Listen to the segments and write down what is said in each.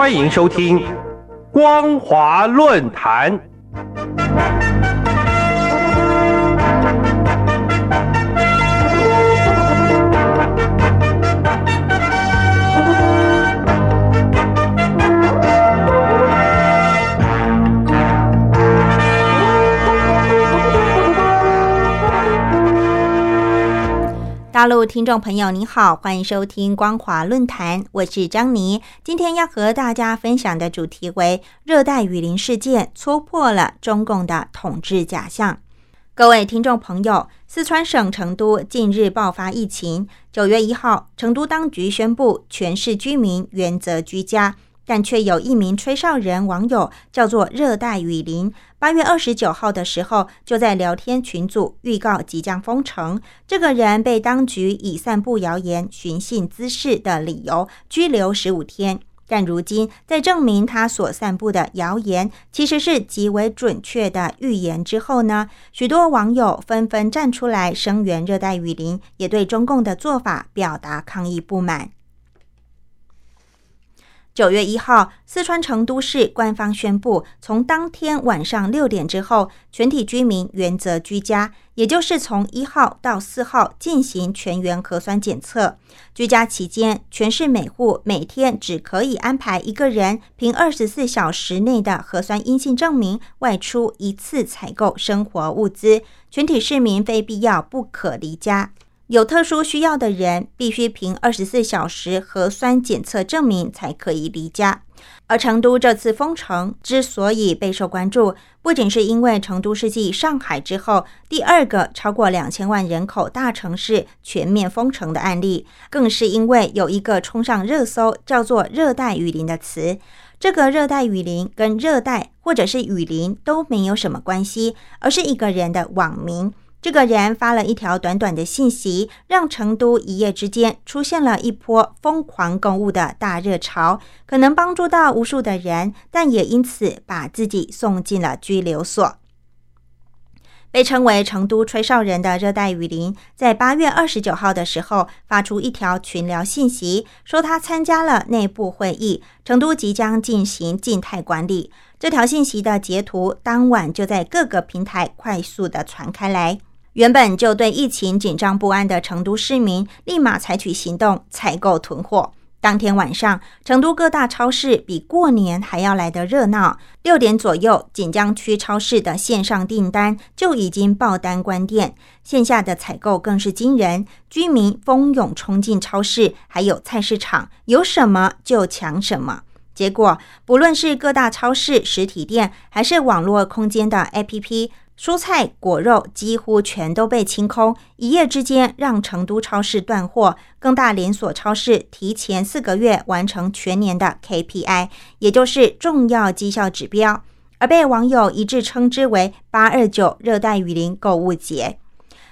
欢迎收听光华论坛。大陆听众朋友，您好，欢迎收听光华论坛，我是张妮。今天要和大家分享的主题为热带雨林事件戳破了中共的统治假象。各位听众朋友，四川省成都近日爆发疫情，九月一号，成都当局宣布全市居民原则居家。但却有一名吹哨人网友叫做热带雨林，八月二十九号的时候就在聊天群组预告即将封城。这个人被当局以散布谣言、寻衅滋事的理由拘留十五天。但如今在证明他所散布的谣言其实是极为准确的预言之后呢，许多网友纷纷站出来声援热带雨林，也对中共的做法表达抗议不满。九月一号，四川成都市官方宣布，从当天晚上六点之后，全体居民原则居家，也就是从一号到四号进行全员核酸检测。居家期间，全市每户每天只可以安排一个人凭二十四小时内的核酸阴性证明外出一次采购生活物资。全体市民非必要不可离家。有特殊需要的人必须凭二十四小时核酸检测证明才可以离家。而成都这次封城之所以备受关注，不仅是因为成都是继上海之后第二个超过两千万人口大城市全面封城的案例，更是因为有一个冲上热搜叫做“热带雨林”的词。这个热带雨林跟热带或者是雨林都没有什么关系，而是一个人的网名。这个人发了一条短短的信息，让成都一夜之间出现了一波疯狂购物的大热潮，可能帮助到无数的人，但也因此把自己送进了拘留所。被称为“成都吹哨人”的热带雨林，在八月二十九号的时候发出一条群聊信息，说他参加了内部会议，成都即将进行静态管理。这条信息的截图当晚就在各个平台快速的传开来。原本就对疫情紧张不安的成都市民，立马采取行动采购囤货。当天晚上，成都各大超市比过年还要来得热闹。六点左右，锦江区超市的线上订单就已经爆单关店，线下的采购更是惊人。居民蜂拥冲进超市，还有菜市场，有什么就抢什么。结果，不论是各大超市实体店，还是网络空间的 APP。蔬菜果肉几乎全都被清空，一夜之间让成都超市断货，更大连锁超市提前四个月完成全年的 KPI，也就是重要绩效指标，而被网友一致称之为“八二九热带雨林购物节”。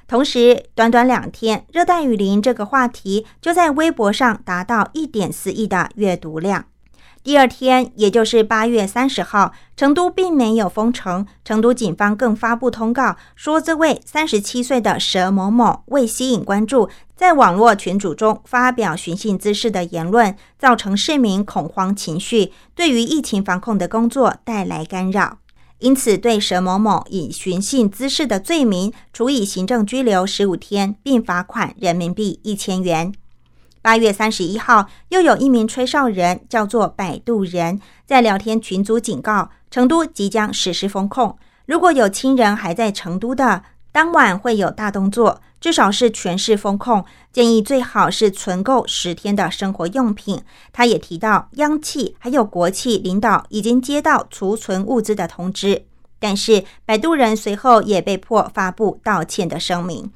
同时，短短两天，热带雨林这个话题就在微博上达到一点四亿的阅读量。第二天，也就是八月三十号，成都并没有封城。成都警方更发布通告说，这位三十七岁的佘某某为吸引关注，在网络群组中发表寻衅滋事的言论，造成市民恐慌情绪，对于疫情防控的工作带来干扰。因此，对佘某某以寻衅滋事的罪名处以行政拘留十五天，并罚款人民币一千元。八月三十一号，又有一名吹哨人，叫做摆渡人，在聊天群组警告，成都即将实施封控。如果有亲人还在成都的，当晚会有大动作，至少是全市封控。建议最好是存够十天的生活用品。他也提到，央企还有国企领导已经接到储存物资的通知，但是摆渡人随后也被迫发布道歉的声明。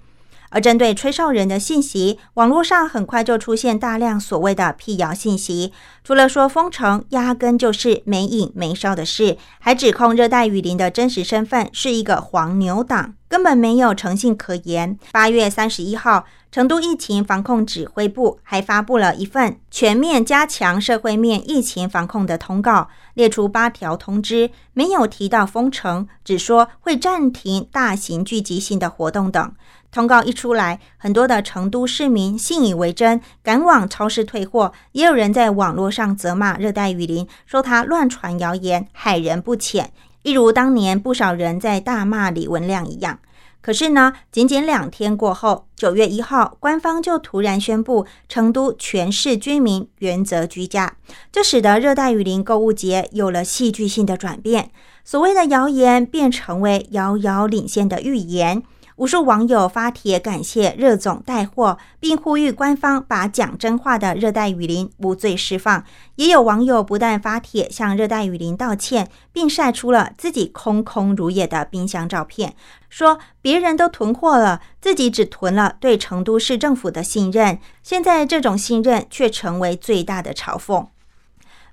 而针对吹哨人的信息，网络上很快就出现大量所谓的辟谣信息。除了说封城压根就是没影没哨的事，还指控热带雨林的真实身份是一个黄牛党，根本没有诚信可言。八月三十一号，成都疫情防控指挥部还发布了一份全面加强社会面疫情防控的通告，列出八条通知，没有提到封城，只说会暂停大型聚集性的活动等。通告一出来，很多的成都市民信以为真，赶往超市退货。也有人在网络上责骂热带雨林，说他乱传谣言，害人不浅。一如当年不少人在大骂李文亮一样。可是呢，仅仅两天过后，九月一号，官方就突然宣布成都全市居民原则居家，这使得热带雨林购物节有了戏剧性的转变。所谓的谣言便成为遥遥领先的预言。无数网友发帖感谢热总带货，并呼吁官方把讲真话的热带雨林无罪释放。也有网友不但发帖向热带雨林道歉，并晒出了自己空空如也的冰箱照片，说别人都囤货了，自己只囤了对成都市政府的信任。现在这种信任却成为最大的嘲讽。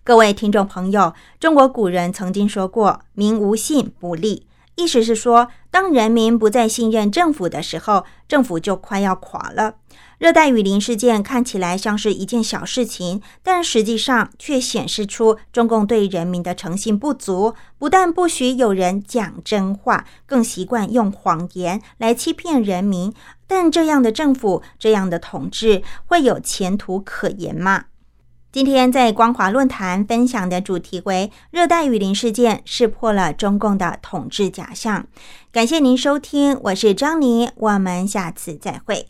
各位听众朋友，中国古人曾经说过：“民无信不立。”意思是说，当人民不再信任政府的时候，政府就快要垮了。热带雨林事件看起来像是一件小事情，但实际上却显示出中共对人民的诚信不足。不但不许有人讲真话，更习惯用谎言来欺骗人民。但这样的政府，这样的统治，会有前途可言吗？今天在光华论坛分享的主题为“热带雨林事件识破了中共的统治假象”。感谢您收听，我是张妮，我们下次再会。